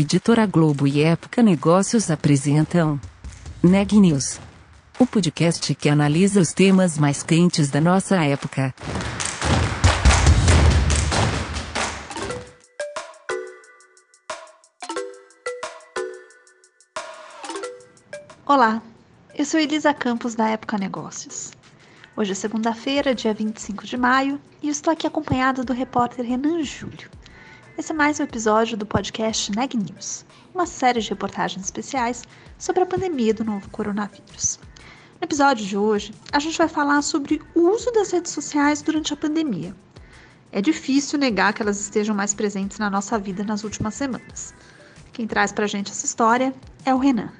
Editora Globo e Época Negócios apresentam Neg News, o podcast que analisa os temas mais quentes da nossa época. Olá, eu sou Elisa Campos da Época Negócios. Hoje é segunda-feira, dia 25 de maio, e estou aqui acompanhada do repórter Renan Júlio. Esse é mais um episódio do podcast Neg News, uma série de reportagens especiais sobre a pandemia do novo coronavírus. No episódio de hoje, a gente vai falar sobre o uso das redes sociais durante a pandemia. É difícil negar que elas estejam mais presentes na nossa vida nas últimas semanas. Quem traz pra gente essa história é o Renan.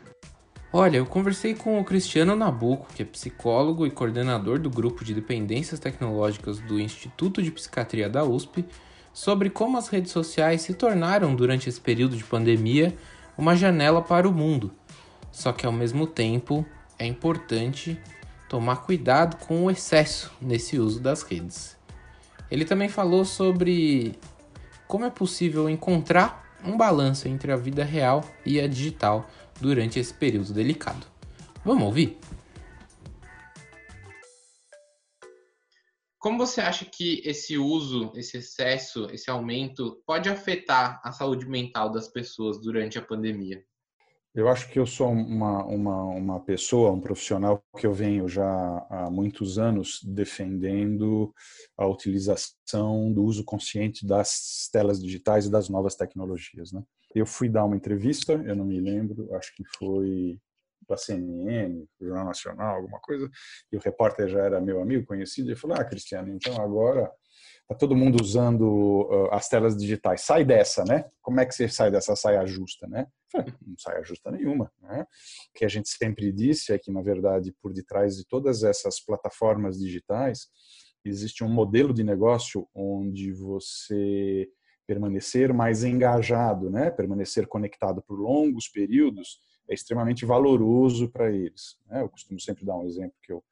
Olha, eu conversei com o Cristiano Nabuco, que é psicólogo e coordenador do grupo de dependências tecnológicas do Instituto de Psiquiatria da USP, sobre como as redes sociais se tornaram, durante esse período de pandemia, uma janela para o mundo. Só que ao mesmo tempo é importante tomar cuidado com o excesso nesse uso das redes. Ele também falou sobre como é possível encontrar um balanço entre a vida real e a digital durante esse período delicado. Vamos ouvir? Como você acha que esse uso, esse excesso, esse aumento pode afetar a saúde mental das pessoas durante a pandemia? Eu acho que eu sou uma, uma, uma pessoa, um profissional que eu venho já há muitos anos defendendo a utilização do uso consciente das telas digitais e das novas tecnologias. Né? Eu fui dar uma entrevista, eu não me lembro, acho que foi da CNN, Jornal Nacional, alguma coisa, e o repórter já era meu amigo, conhecido, e falou: Ah, Cristiano, então agora está todo mundo usando uh, as telas digitais. Sai dessa, né? Como é que você sai dessa saia justa, né? Falei, não saia justa nenhuma. Né? O que a gente sempre disse é que, na verdade, por detrás de todas essas plataformas digitais, existe um modelo de negócio onde você permanecer mais engajado, né? permanecer conectado por longos períodos, é extremamente valoroso para eles. Né? Eu costumo sempre dar um exemplo que eu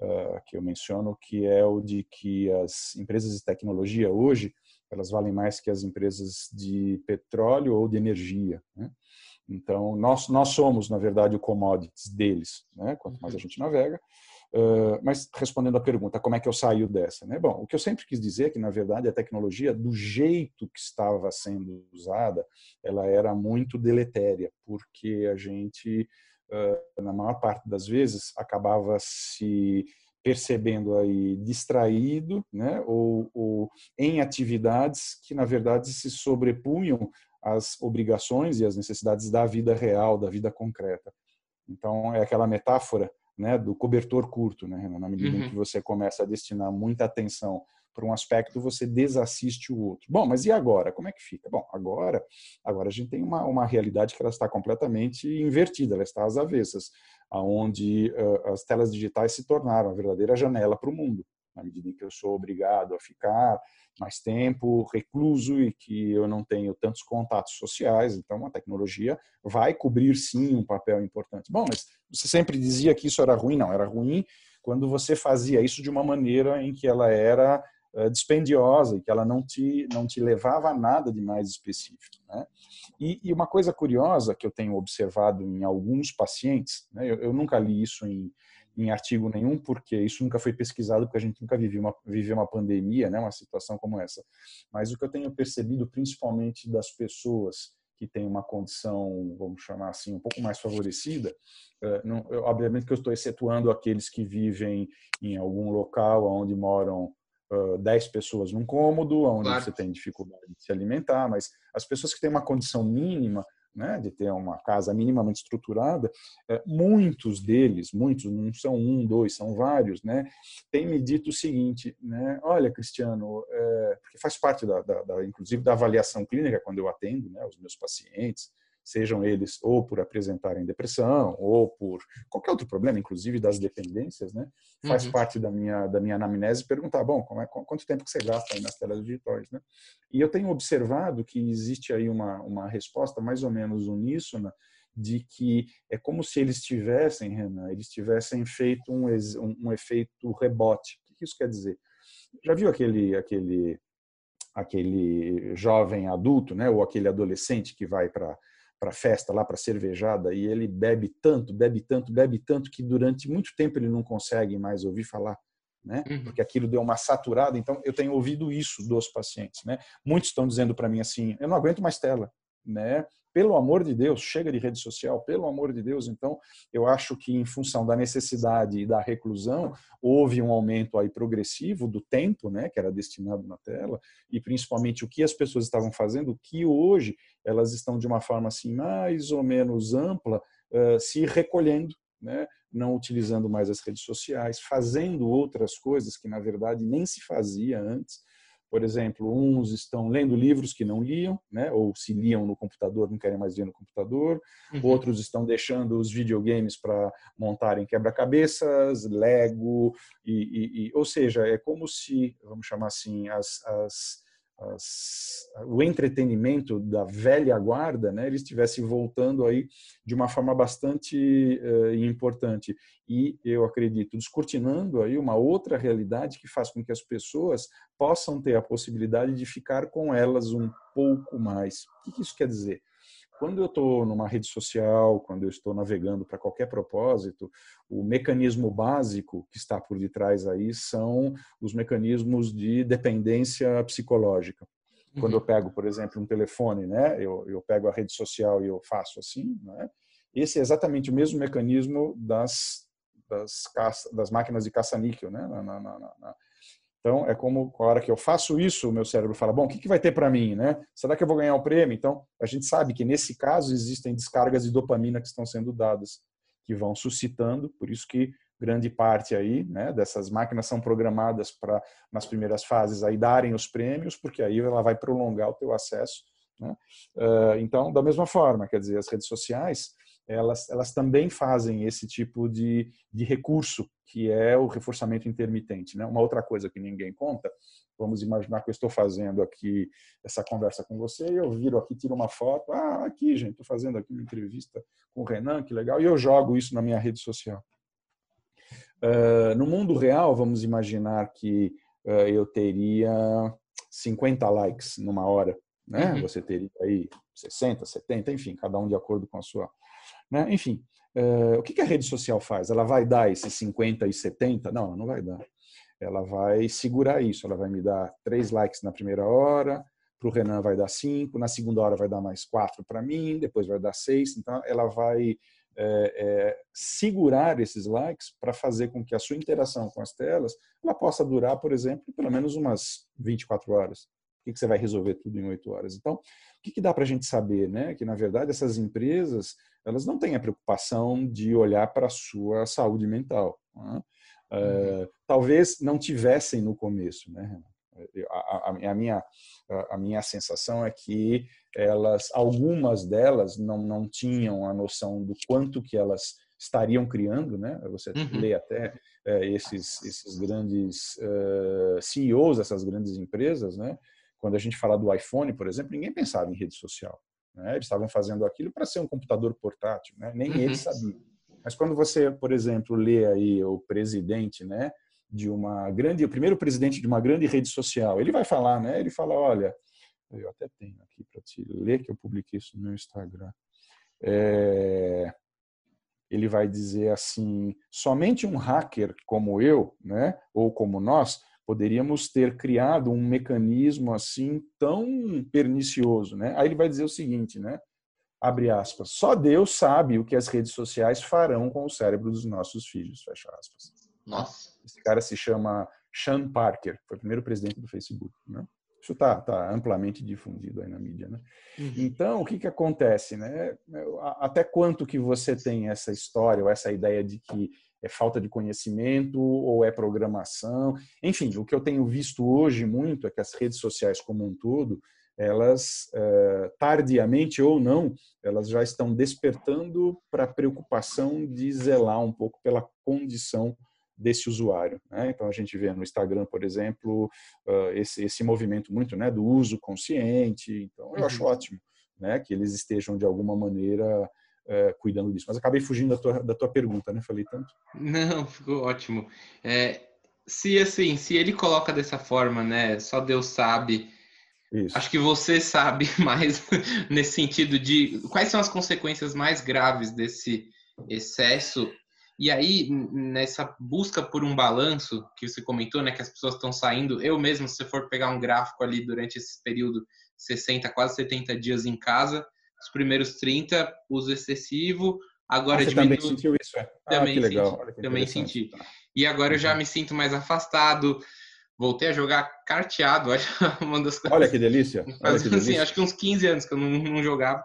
uh, que eu menciono, que é o de que as empresas de tecnologia hoje elas valem mais que as empresas de petróleo ou de energia. Né? Então nós nós somos na verdade o commodities deles, né? Quanto mais a gente navega, Uh, mas respondendo à pergunta, como é que eu saio dessa? Né? Bom, o que eu sempre quis dizer é que, na verdade, a tecnologia, do jeito que estava sendo usada, ela era muito deletéria, porque a gente, uh, na maior parte das vezes, acabava se percebendo aí distraído, né? ou, ou em atividades que, na verdade, se sobrepunham às obrigações e às necessidades da vida real, da vida concreta. Então, é aquela metáfora né, do cobertor curto, né, na medida uhum. em que você começa a destinar muita atenção para um aspecto, você desassiste o outro. Bom, mas e agora? Como é que fica? Bom, agora, agora a gente tem uma, uma realidade que ela está completamente invertida, ela está às avessas, aonde uh, as telas digitais se tornaram a verdadeira janela para o mundo na medida em que eu sou obrigado a ficar mais tempo recluso e que eu não tenho tantos contatos sociais. Então, a tecnologia vai cobrir sim um papel importante. Bom, mas você sempre dizia que isso era ruim? Não, era ruim quando você fazia isso de uma maneira em que ela era uh, dispendiosa e que ela não te, não te levava a nada de mais específico. Né? E, e, uma coisa curiosa que eu tenho observado em alguns pacientes, né, eu, eu nunca li isso em em artigo nenhum, porque isso nunca foi pesquisado, porque a gente nunca viveu uma, viveu uma pandemia, né, uma situação como essa. Mas o que eu tenho percebido, principalmente das pessoas que têm uma condição, vamos chamar assim, um pouco mais favorecida, eh, não, eu, obviamente que eu estou excetuando aqueles que vivem em algum local onde moram uh, 10 pessoas num cômodo, onde claro. você tem dificuldade de se alimentar, mas as pessoas que têm uma condição mínima, né, de ter uma casa minimamente estruturada, é, muitos deles, muitos, não são um, dois, são vários, né, têm me dito o seguinte, né, olha, Cristiano, é, porque faz parte, da, da, da, inclusive, da avaliação clínica quando eu atendo né, os meus pacientes, sejam eles ou por apresentarem depressão ou por qualquer outro problema, inclusive das dependências, né? Faz uhum. parte da minha da minha anamnese perguntar, bom, como é, quanto tempo que você gasta aí nas telas digitais, né? E eu tenho observado que existe aí uma uma resposta mais ou menos uníssona de que é como se eles tivessem, Renan, eles tivessem feito um, um, um efeito rebote. O que isso quer dizer? Já viu aquele aquele aquele jovem adulto, né, ou aquele adolescente que vai para para festa lá para cervejada e ele bebe tanto, bebe tanto, bebe tanto que durante muito tempo ele não consegue mais ouvir falar, né? Uhum. Porque aquilo deu uma saturada. Então eu tenho ouvido isso dos pacientes, né? Muitos estão dizendo para mim assim: eu não aguento mais tela, né? pelo amor de Deus, chega de rede social, pelo amor de Deus. Então, eu acho que em função da necessidade e da reclusão, houve um aumento aí progressivo do tempo, né, que era destinado na tela, e principalmente o que as pessoas estavam fazendo, que hoje elas estão de uma forma assim mais ou menos ampla, uh, se recolhendo, né, não utilizando mais as redes sociais, fazendo outras coisas que na verdade nem se fazia antes por exemplo, uns estão lendo livros que não liam, né? ou se liam no computador, não querem mais ler no computador. Uhum. Outros estão deixando os videogames para montarem quebra-cabeças, Lego, e, e, e, ou seja, é como se, vamos chamar assim, as, as as, o entretenimento da velha guarda, né, ele estivesse voltando aí de uma forma bastante uh, importante e eu acredito descortinando aí uma outra realidade que faz com que as pessoas possam ter a possibilidade de ficar com elas um pouco mais. O que isso quer dizer? Quando eu estou numa rede social, quando eu estou navegando para qualquer propósito, o mecanismo básico que está por detrás aí são os mecanismos de dependência psicológica. Quando eu uhum. pego, por exemplo, um telefone, né, eu, eu pego a rede social e eu faço assim, né, esse é exatamente o mesmo mecanismo das, das, caça, das máquinas de caça-níquel, né, na, na, na, então, é como a hora que eu faço isso, o meu cérebro fala: bom, o que, que vai ter para mim? Né? Será que eu vou ganhar o um prêmio? Então, a gente sabe que nesse caso existem descargas de dopamina que estão sendo dadas, que vão suscitando, por isso que grande parte aí né, dessas máquinas são programadas para, nas primeiras fases, aí darem os prêmios, porque aí ela vai prolongar o teu acesso. Né? então, da mesma forma, quer dizer, as redes sociais, elas, elas também fazem esse tipo de, de recurso, que é o reforçamento intermitente. Né? Uma outra coisa que ninguém conta, vamos imaginar que eu estou fazendo aqui essa conversa com você, e eu viro aqui, tiro uma foto, ah, aqui, gente, estou fazendo aqui uma entrevista com o Renan, que legal, e eu jogo isso na minha rede social. Uh, no mundo real, vamos imaginar que uh, eu teria 50 likes numa hora, né? Uhum. Você teria aí 60, 70, enfim, cada um de acordo com a sua né? Enfim, uh, o que, que a rede social faz? Ela vai dar esses 50 e 70? Não, não vai dar. Ela vai segurar isso. Ela vai me dar três likes na primeira hora, para o Renan vai dar cinco, na segunda hora vai dar mais quatro para mim, depois vai dar seis. Então, ela vai é, é, segurar esses likes para fazer com que a sua interação com as telas ela possa durar, por exemplo, pelo menos umas 24 horas. Por que você vai resolver tudo em oito horas? Então, o que, que dá para a gente saber? Né? Que, na verdade, essas empresas elas não têm a preocupação de olhar para a sua saúde mental. Né? Uh, talvez não tivessem no começo, né? A, a, a, minha a minha sensação é que elas algumas delas não não tinham a noção do quanto que elas estariam criando, né? Você uhum. lê até é, esses esses grandes uh, CEOs dessas grandes empresas, né? Quando a gente fala do iPhone, por exemplo, ninguém pensava em rede social. Né? Eles estavam fazendo aquilo para ser um computador portátil, né? nem uhum. eles sabiam. Mas quando você, por exemplo, lê aí o presidente, né, de uma grande, o primeiro presidente de uma grande rede social, ele vai falar, né? Ele fala, olha, eu até tenho aqui para te ler que eu publiquei isso no meu Instagram. É, ele vai dizer assim: somente um hacker como eu, né, ou como nós, poderíamos ter criado um mecanismo assim tão pernicioso, né? Aí ele vai dizer o seguinte, né? Abre aspas. Só Deus sabe o que as redes sociais farão com o cérebro dos nossos filhos. Fecha aspas. Nossa. Esse cara se chama Sean Parker, foi o primeiro presidente do Facebook, né? Isso está tá amplamente difundido aí na mídia, né? Uhum. Então, o que que acontece, né? Até quanto que você tem essa história ou essa ideia de que é falta de conhecimento ou é programação. Enfim, o que eu tenho visto hoje muito é que as redes sociais como um todo, elas, eh, tardiamente ou não, elas já estão despertando para a preocupação de zelar um pouco pela condição desse usuário. Né? Então a gente vê no Instagram, por exemplo, esse, esse movimento muito né, do uso consciente. Então eu acho uhum. ótimo né, que eles estejam de alguma maneira é, cuidando disso. Mas acabei fugindo da tua, da tua pergunta, né? Falei tanto. Não, ficou ótimo. É, se assim, se ele coloca dessa forma, né? Só Deus sabe Isso. Acho que você sabe mais nesse sentido de quais são as consequências mais graves desse excesso. E aí, nessa busca por um balanço que você comentou, né, que as pessoas estão saindo, eu mesmo, se você for pegar um gráfico ali durante esse período 60, quase 70 dias em casa, os primeiros 30, uso excessivo, agora ah, você também sentiu isso, é? Ah, também que legal. Senti, também senti. E agora eu já uhum. me sinto mais afastado, voltei a jogar carteado, acho uma das coisas. Olha que delícia. Que delícia. Assim, acho que uns 15 anos que eu não, não jogava.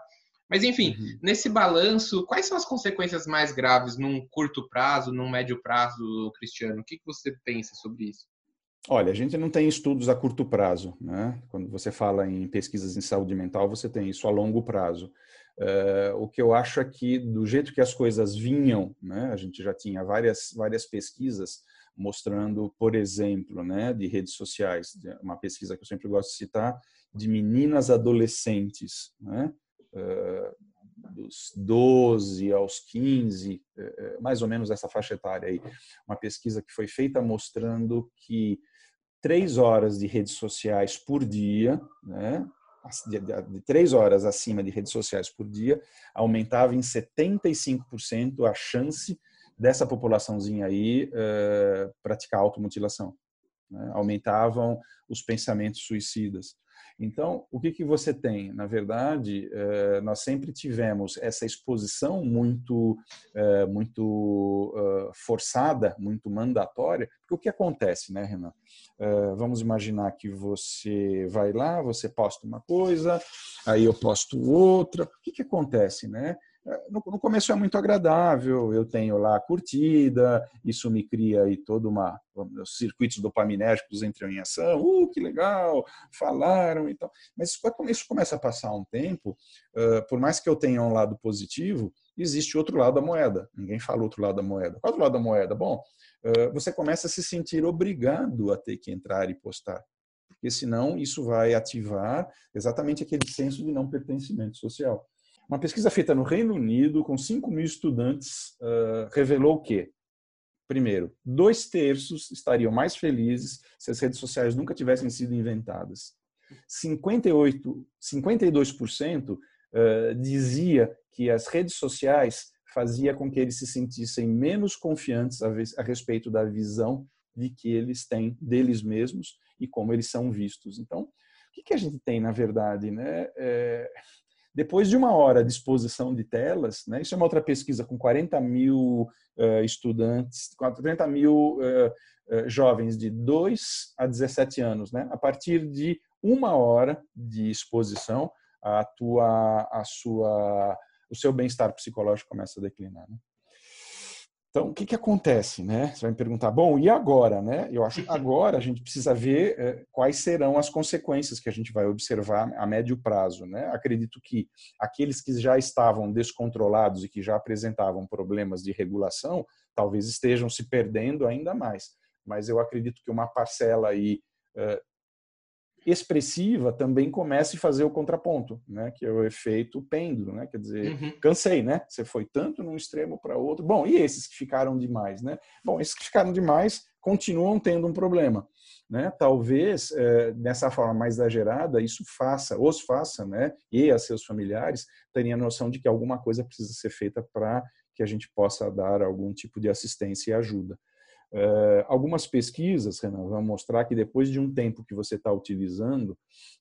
Mas enfim, uhum. nesse balanço, quais são as consequências mais graves num curto prazo, num médio prazo, Cristiano? O que, que você pensa sobre isso? Olha, a gente não tem estudos a curto prazo, né? Quando você fala em pesquisas em saúde mental, você tem isso a longo prazo. Uh, o que eu acho é que, do jeito que as coisas vinham, né? A gente já tinha várias, várias pesquisas mostrando, por exemplo, né, de redes sociais, uma pesquisa que eu sempre gosto de citar, de meninas adolescentes, né, uh, dos 12 aos 15, uh, mais ou menos essa faixa etária aí, uma pesquisa que foi feita mostrando que três horas de redes sociais por dia, né, de, três horas acima de redes sociais por dia, aumentava em 75% a chance dessa populaçãozinha aí uh, praticar automutilação. Né? Aumentavam os pensamentos suicidas. Então, o que, que você tem? Na verdade, uh, nós sempre tivemos essa exposição muito, uh, muito forçada, muito mandatória, porque o que acontece, né, Renan? vamos imaginar que você vai lá, você posta uma coisa, aí eu posto outra. O que, que acontece, né? No, no, começo é muito agradável, eu tenho lá a curtida, isso me cria aí todo uma os circuitos dopaminérgicos entram em ação, uh, que legal, falaram e tal. Mas isso começa a passar um tempo, uh, por mais que eu tenha um lado positivo, existe outro lado da moeda. Ninguém fala outro lado da moeda. Qual é o lado da moeda? Bom, uh, você começa a se sentir obrigado a ter que entrar e postar porque senão isso vai ativar exatamente aquele senso de não pertencimento social. Uma pesquisa feita no Reino Unido com 5 mil estudantes uh, revelou que, primeiro, dois terços estariam mais felizes se as redes sociais nunca tivessem sido inventadas. 58, 52% uh, dizia que as redes sociais fazia com que eles se sentissem menos confiantes a, a respeito da visão de que eles têm deles mesmos e como eles são vistos. Então, o que, que a gente tem, na verdade? Né? É, depois de uma hora de exposição de telas, né, isso é uma outra pesquisa com 40 mil uh, estudantes, 40 mil uh, uh, jovens de 2 a 17 anos. Né, a partir de uma hora de exposição, a tua, a sua, o seu bem-estar psicológico começa a declinar. Né? Então, o que, que acontece? Né? Você vai me perguntar, bom, e agora? Né? Eu acho que agora a gente precisa ver eh, quais serão as consequências que a gente vai observar a médio prazo. Né? Acredito que aqueles que já estavam descontrolados e que já apresentavam problemas de regulação, talvez estejam se perdendo ainda mais. Mas eu acredito que uma parcela aí eh, expressiva também comece a fazer o contraponto, né? Que é o efeito pêndulo, né? Quer dizer, uhum. cansei, né? Você foi tanto num extremo para outro. Bom, e esses que ficaram demais, né? Bom, esses que ficaram demais continuam tendo um problema, né? Talvez é, nessa forma mais exagerada isso faça, os faça, né? E a seus familiares terem a noção de que alguma coisa precisa ser feita para que a gente possa dar algum tipo de assistência e ajuda. Uh, algumas pesquisas, Renan, vão mostrar que depois de um tempo que você está utilizando,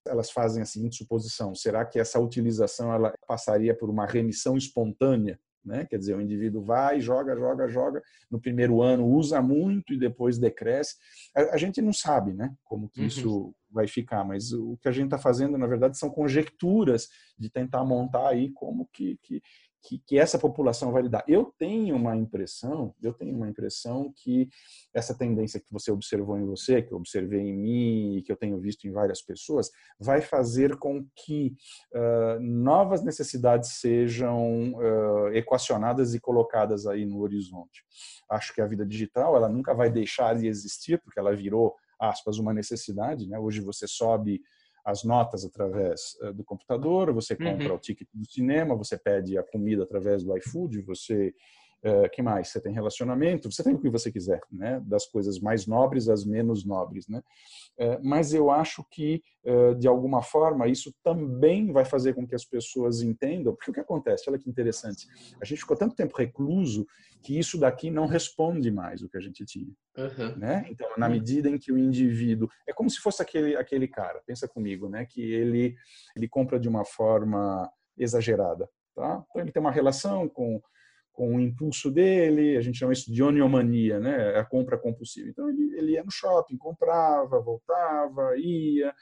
elas fazem a seguinte suposição: será que essa utilização ela passaria por uma remissão espontânea? Né? Quer dizer, o indivíduo vai, joga, joga, joga, no primeiro ano usa muito e depois decresce. A, a gente não sabe né, como que uhum. isso vai ficar, mas o que a gente está fazendo, na verdade, são conjecturas de tentar montar aí como que, que, que, que, essa população vai lidar. Eu tenho uma impressão, eu tenho uma impressão que essa tendência que você observou em você, que eu observei em mim que eu tenho visto em várias pessoas, vai fazer com que uh, novas necessidades sejam uh, equacionadas e colocadas aí no horizonte. Acho que a vida digital ela nunca vai deixar de existir porque ela virou aspas uma necessidade. Né? Hoje você sobe as notas através eh, do computador, você compra uhum. o ticket do cinema, você pede a comida através do iFood, você Uh, que mais? Você tem relacionamento, você tem o que você quiser, né? Das coisas mais nobres às menos nobres, né? Uh, mas eu acho que, uh, de alguma forma, isso também vai fazer com que as pessoas entendam, porque o que acontece, olha que interessante, a gente ficou tanto tempo recluso que isso daqui não responde mais o que a gente tinha, uhum. né? Então, na medida em que o indivíduo, é como se fosse aquele, aquele cara, pensa comigo, né? Que ele, ele compra de uma forma exagerada, tá? Então, ele tem uma relação com com o impulso dele, a gente chama isso de oniomania, né? a compra compulsiva. Então ele, ele ia no shopping, comprava, voltava, ia,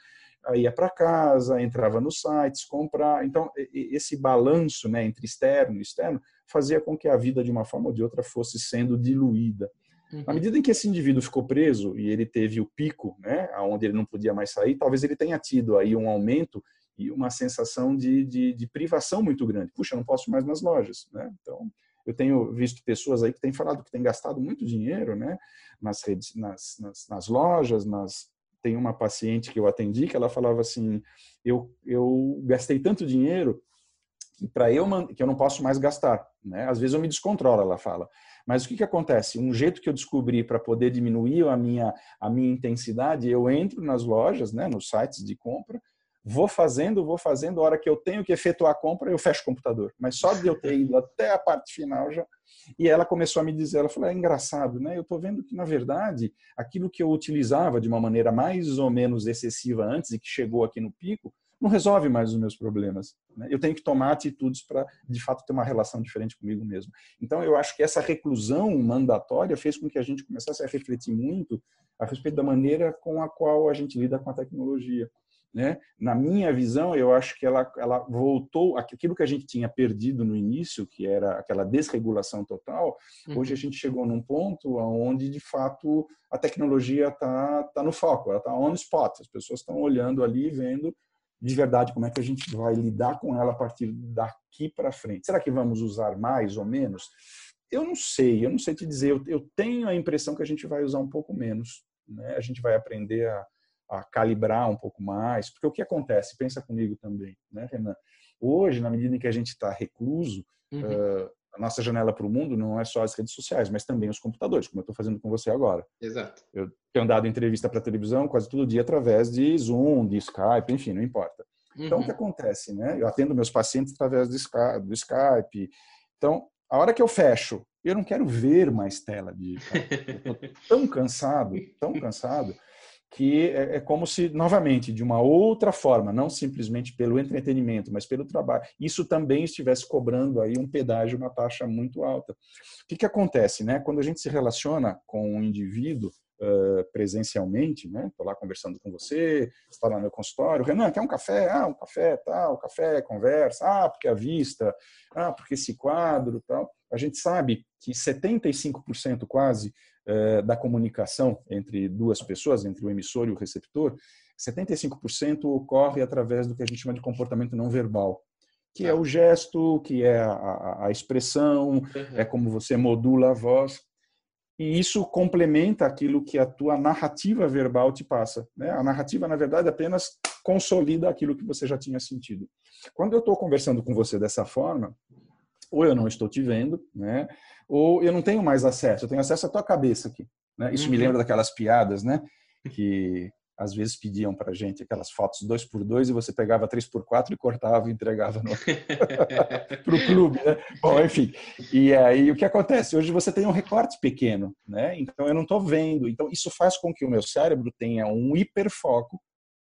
ia para casa, entrava nos sites, comprar. Então esse balanço né, entre externo e externo fazia com que a vida de uma forma ou de outra fosse sendo diluída. Uhum. À medida em que esse indivíduo ficou preso e ele teve o pico, né, onde ele não podia mais sair, talvez ele tenha tido aí um aumento e uma sensação de, de, de privação muito grande. Puxa, eu não posso mais nas lojas, né? Então eu tenho visto pessoas aí que têm falado que têm gastado muito dinheiro, né, nas redes, nas, nas, nas lojas, nas tem uma paciente que eu atendi que ela falava assim, eu eu gastei tanto dinheiro que para eu que eu não posso mais gastar, né? Às vezes eu me descontrolo, ela fala. Mas o que que acontece? Um jeito que eu descobri para poder diminuir a minha a minha intensidade, eu entro nas lojas, né, nos sites de compra vou fazendo, vou fazendo, a hora que eu tenho que efetuar a compra, eu fecho o computador. Mas só de eu ter ido até a parte final já. E ela começou a me dizer, ela falou, é engraçado, né? Eu estou vendo que, na verdade, aquilo que eu utilizava de uma maneira mais ou menos excessiva antes e que chegou aqui no pico, não resolve mais os meus problemas. Né? Eu tenho que tomar atitudes para, de fato, ter uma relação diferente comigo mesmo. Então, eu acho que essa reclusão mandatória fez com que a gente começasse a refletir muito a respeito da maneira com a qual a gente lida com a tecnologia. Né? Na minha visão, eu acho que ela, ela voltou aquilo que a gente tinha perdido no início, que era aquela desregulação total. Uhum. Hoje a gente chegou num ponto onde, de fato, a tecnologia está tá no foco, ela está on spot. As pessoas estão olhando ali, vendo de verdade como é que a gente vai lidar com ela a partir daqui para frente. Será que vamos usar mais ou menos? Eu não sei, eu não sei te dizer. Eu, eu tenho a impressão que a gente vai usar um pouco menos. Né? A gente vai aprender a a calibrar um pouco mais, porque o que acontece, pensa comigo também, né, Renan? Hoje, na medida em que a gente está recluso, uhum. uh, a nossa janela para o mundo não é só as redes sociais, mas também os computadores, como eu estou fazendo com você agora. Exato. Eu tenho dado entrevista para televisão quase todo dia através de Zoom, de Skype, enfim, não importa. Uhum. Então, o que uhum. acontece, né? Eu atendo meus pacientes através do Skype, do Skype. Então, a hora que eu fecho, eu não quero ver mais tela. Eu tô tão cansado, tão cansado, que é, é, como se, novamente, de uma outra forma, não simplesmente pelo entretenimento, mas pelo trabalho, isso também estivesse cobrando aí um pedágio, uma taxa muito alta. O que, que acontece, né? Quando a gente se relaciona com um indivíduo uh, presencialmente, né? Estou lá conversando com você, está lá no meu consultório, Renan, quer um café? Ah, um café, tal, café, conversa, ah, porque a vista, ah, porque esse quadro, tal. A gente sabe que 75% quase da comunicação entre duas pessoas, entre o emissor e o receptor, 75% ocorre através do que a gente chama de comportamento não verbal, que é o gesto, que é a, a expressão, uhum. é como você modula a voz. E isso complementa aquilo que a tua narrativa verbal te passa. Né? A narrativa, na verdade, apenas consolida aquilo que você já tinha sentido. Quando eu estou conversando com você dessa forma, ou eu não estou te vendo, né? ou eu não tenho mais acesso, eu tenho acesso à tua cabeça aqui. Né? Isso uhum. me lembra daquelas piadas, né? Que às vezes pediam para gente aquelas fotos dois por dois e você pegava três por quatro e cortava e entregava para o clube, né? Bom, enfim. E aí o que acontece? Hoje você tem um recorte pequeno, né? Então eu não estou vendo. Então isso faz com que o meu cérebro tenha um hiperfoco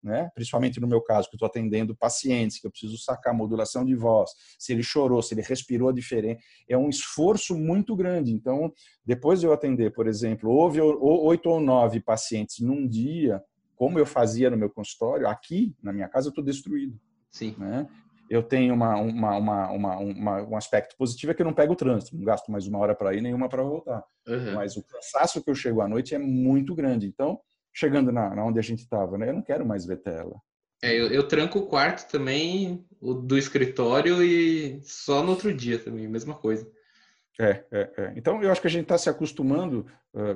né? principalmente no meu caso, que estou atendendo pacientes, que eu preciso sacar a modulação de voz, se ele chorou, se ele respirou diferente, é um esforço muito grande. Então, depois de eu atender, por exemplo, houve oito ou nove pacientes num dia, como eu fazia no meu consultório, aqui na minha casa eu estou destruído. Sim. Né? Eu tenho uma, uma, uma, uma, um aspecto positivo é que eu não pego o trânsito, não gasto mais uma hora para ir, nenhuma para voltar. Uhum. Mas o cansaço que eu chego à noite é muito grande. Então, chegando na, na onde a gente estava, né? Eu não quero mais ver tela. É, eu, eu, tranco o quarto também, o do escritório e só no outro dia também, mesma coisa. É, é, é. Então eu acho que a gente está se acostumando,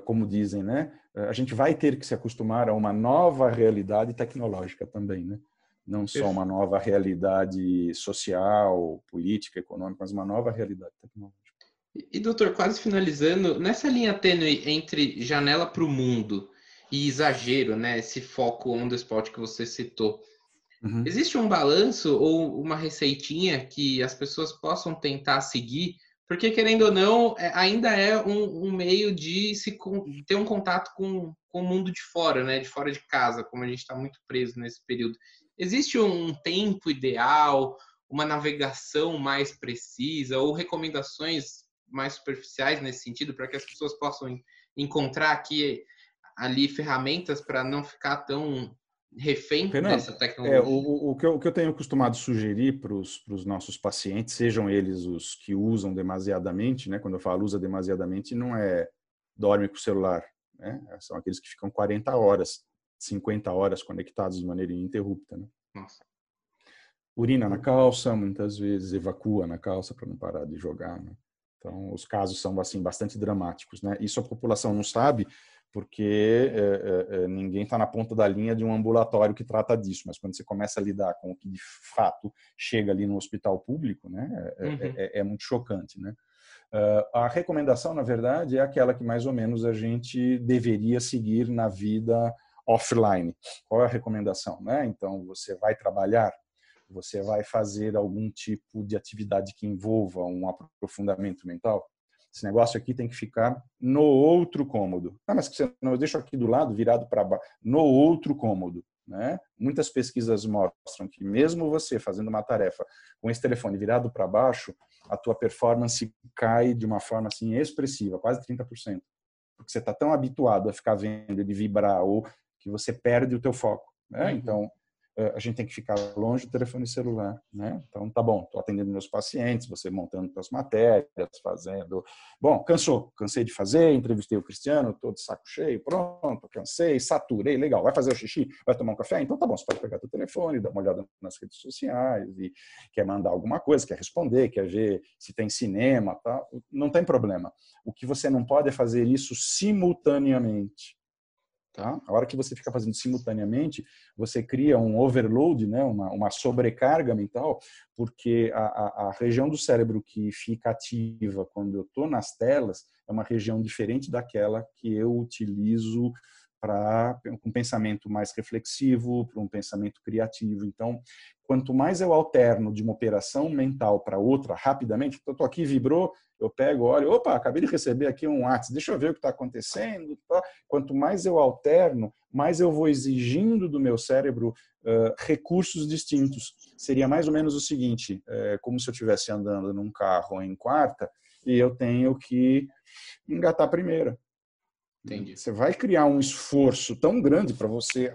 como dizem, né? A gente vai ter que se acostumar a uma nova realidade tecnológica também, né? Não só uma nova realidade social, política, econômica, mas uma nova realidade tecnológica. E, doutor, quase finalizando, nessa linha tênue entre janela para o mundo e exagero, né? Esse foco on the spot que você citou. Uhum. Existe um balanço ou uma receitinha que as pessoas possam tentar seguir? Porque, querendo ou não, é, ainda é um, um meio de se ter um contato com, com o mundo de fora, né? De fora de casa, como a gente está muito preso nesse período. Existe um tempo ideal, uma navegação mais precisa ou recomendações mais superficiais nesse sentido para que as pessoas possam encontrar aqui ali ferramentas para não ficar tão refém Fernando, dessa tecnologia? É, o, o, que eu, o, que eu, tenho costumado sugerir para os nossos pacientes, sejam eles os que usam demasiadamente, né? quando eu falo usa demasiadamente, não é dorme com o celular, né? são aqueles que ficam 40 horas, 50 horas conectados de maneira ininterrupta. Né? Nossa. Urina na calça, muitas vezes evacua na calça para não parar de jogar. Né? Então, os casos são assim bastante dramáticos. Né? Isso a população não sabe, porque é, é, ninguém está na ponta da linha de um ambulatório que trata disso, mas quando você começa a lidar com o que de fato chega ali no hospital público, né, é, uhum. é, é muito chocante, né? Uh, a recomendação, na verdade, é aquela que mais ou menos a gente deveria seguir na vida offline. Qual é a recomendação? Né? Então, você vai trabalhar, você vai fazer algum tipo de atividade que envolva um aprofundamento mental, esse negócio aqui tem que ficar no outro cômodo. Ah, mas você não deixa aqui do lado, virado para baixo, no outro cômodo. Né? Muitas pesquisas mostram que mesmo você fazendo uma tarefa com esse telefone virado para baixo, a tua performance cai de uma forma assim expressiva, quase 30%. Porque você está tão habituado a ficar vendo ele vibrar ou que você perde o teu foco. Né? Uhum. Então, a gente tem que ficar longe do telefone celular, né? Então, tá bom, estou atendendo meus pacientes, você montando suas matérias, fazendo. Bom, cansou, cansei de fazer, entrevistei o Cristiano, estou de saco cheio, pronto, cansei, saturei, legal. Vai fazer o xixi? Vai tomar um café? Então, tá bom, você pode pegar o telefone, dar uma olhada nas redes sociais e quer mandar alguma coisa, quer responder, quer ver se tem cinema, tá? Não tem problema. O que você não pode é fazer isso simultaneamente. Tá? A hora que você fica fazendo simultaneamente, você cria um overload, né? uma, uma sobrecarga mental, porque a, a, a região do cérebro que fica ativa quando eu estou nas telas é uma região diferente daquela que eu utilizo para um pensamento mais reflexivo, para um pensamento criativo. Então, quanto mais eu alterno de uma operação mental para outra rapidamente, eu estou aqui, vibrou, eu pego, olho, opa, acabei de receber aqui um WhatsApp, deixa eu ver o que está acontecendo. Tá? Quanto mais eu alterno, mais eu vou exigindo do meu cérebro uh, recursos distintos. Seria mais ou menos o seguinte, é, como se eu estivesse andando num carro em quarta e eu tenho que engatar a primeira. Entendi. Você vai criar um esforço tão grande para você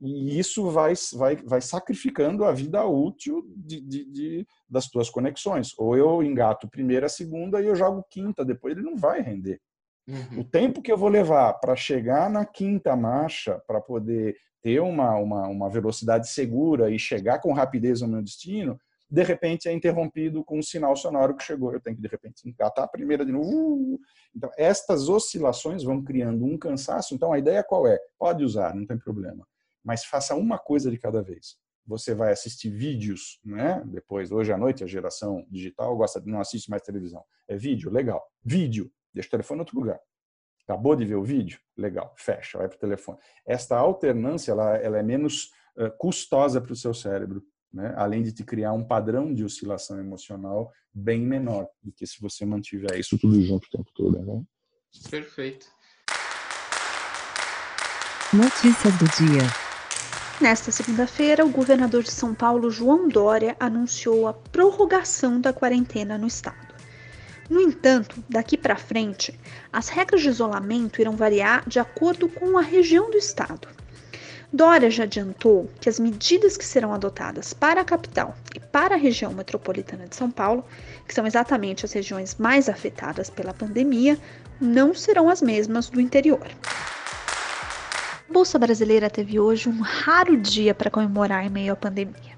e isso vai, vai, vai sacrificando a vida útil de, de, de, das tuas conexões. Ou eu engato primeira, segunda e eu jogo quinta, depois ele não vai render. Uhum. O tempo que eu vou levar para chegar na quinta marcha, para poder ter uma, uma, uma velocidade segura e chegar com rapidez ao meu destino, de repente é interrompido com um sinal sonoro que chegou. Eu tenho que, de repente, engatar a primeira de novo. Então, estas oscilações vão criando um cansaço. Então, a ideia qual é? Pode usar, não tem problema mas faça uma coisa de cada vez. Você vai assistir vídeos, né? Depois, hoje à noite, a geração digital gosta de não assiste mais televisão. É vídeo, legal. Vídeo, deixa o telefone em outro lugar. Acabou de ver o vídeo? Legal, fecha, vai para o telefone. Esta alternância ela, ela é menos uh, custosa para o seu cérebro, né? além de te criar um padrão de oscilação emocional bem menor do que se você mantiver isso tudo junto o tempo todo. Né? Perfeito. Notícias do dia. Nesta segunda-feira, o governador de São Paulo, João Dória, anunciou a prorrogação da quarentena no estado. No entanto, daqui para frente, as regras de isolamento irão variar de acordo com a região do estado. Dória já adiantou que as medidas que serão adotadas para a capital e para a região metropolitana de São Paulo, que são exatamente as regiões mais afetadas pela pandemia, não serão as mesmas do interior. A Bolsa Brasileira teve hoje um raro dia para comemorar em meio à pandemia.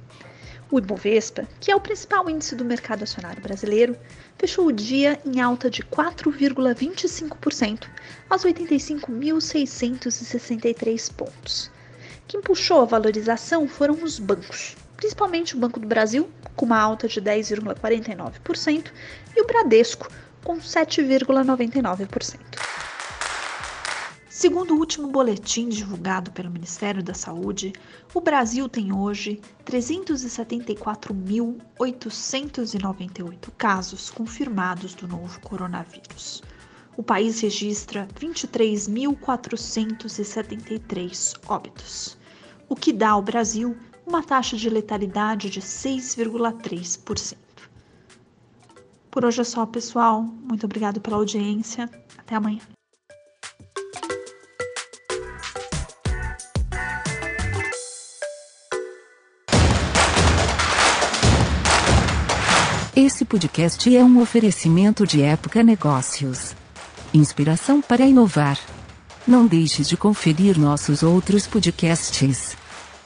O Ibovespa, que é o principal índice do mercado acionário brasileiro, fechou o dia em alta de 4,25% aos 85.663 pontos. Quem puxou a valorização foram os bancos, principalmente o Banco do Brasil, com uma alta de 10,49%, e o Bradesco, com 7,99%. Segundo o último boletim divulgado pelo Ministério da Saúde, o Brasil tem hoje 374.898 casos confirmados do novo coronavírus. O país registra 23.473 óbitos, o que dá ao Brasil uma taxa de letalidade de 6,3%. Por hoje é só, pessoal. Muito obrigado pela audiência. Até amanhã. Esse podcast é um oferecimento de Época Negócios. Inspiração para inovar. Não deixe de conferir nossos outros podcasts.